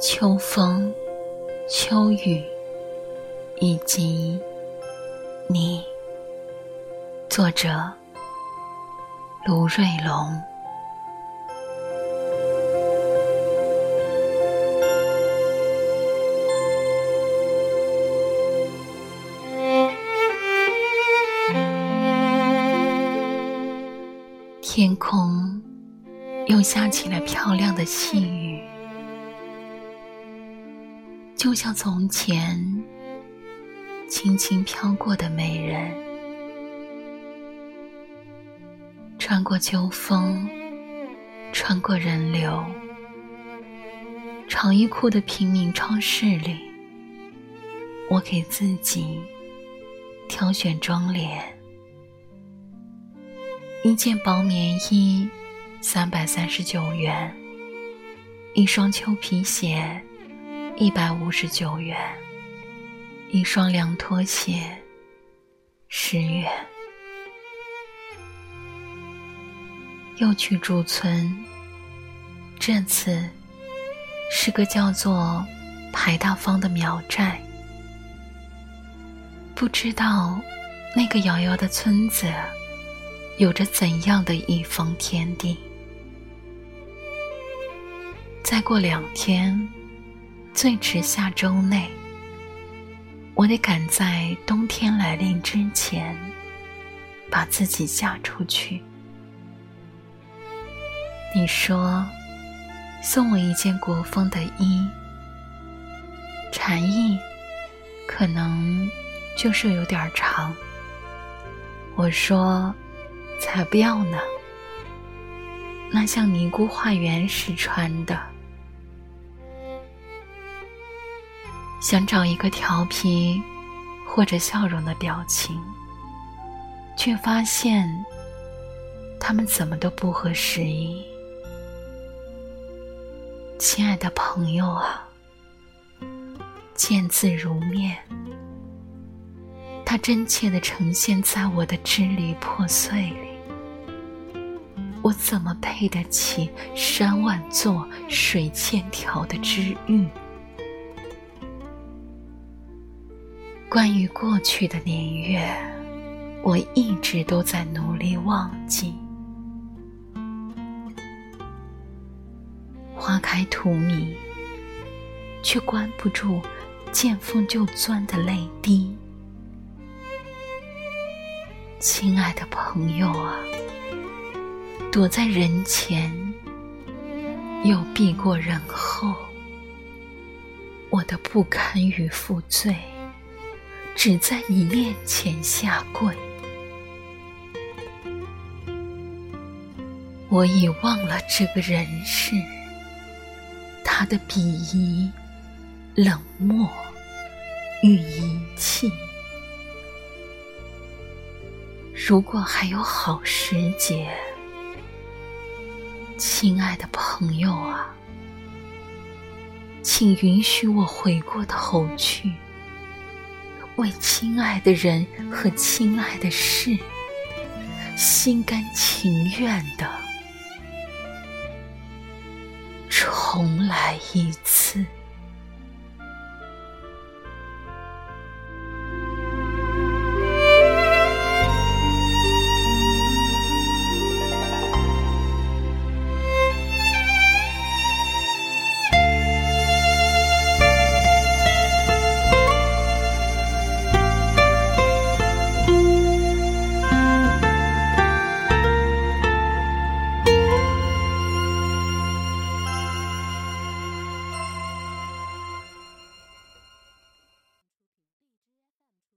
秋风、秋雨，以及你。作者：卢瑞龙。天空又下起了漂亮的细雨，就像从前轻轻飘过的美人，穿过秋风，穿过人流，长衣裤的平民超市里，我给自己挑选妆奁。一件薄棉衣，三百三十九元；一双秋皮鞋，一百五十九元；一双凉拖鞋，十元。又去驻村，这次是个叫做排大方的苗寨。不知道那个遥遥的村子。有着怎样的一方天地？再过两天，最迟下周内，我得赶在冬天来临之前，把自己嫁出去。你说，送我一件国风的衣，禅意可能就是有点长。我说。才不要呢！那像尼姑化缘时穿的，想找一个调皮或者笑容的表情，却发现他们怎么都不合时宜。亲爱的朋友啊，见字如面，它真切的呈现在我的支离破碎里。我怎么配得起山万座、水千条的知遇？关于过去的年月，我一直都在努力忘记。花开荼蘼，却关不住见风就钻的泪滴。亲爱的朋友啊！躲在人前，又避过人后。我的不堪与负罪，只在你面前下跪。我已忘了这个人世，他的鄙夷、冷漠与遗弃。如果还有好时节。亲爱的朋友啊，请允许我回过头去，为亲爱的人和亲爱的事，心甘情愿的重来一次。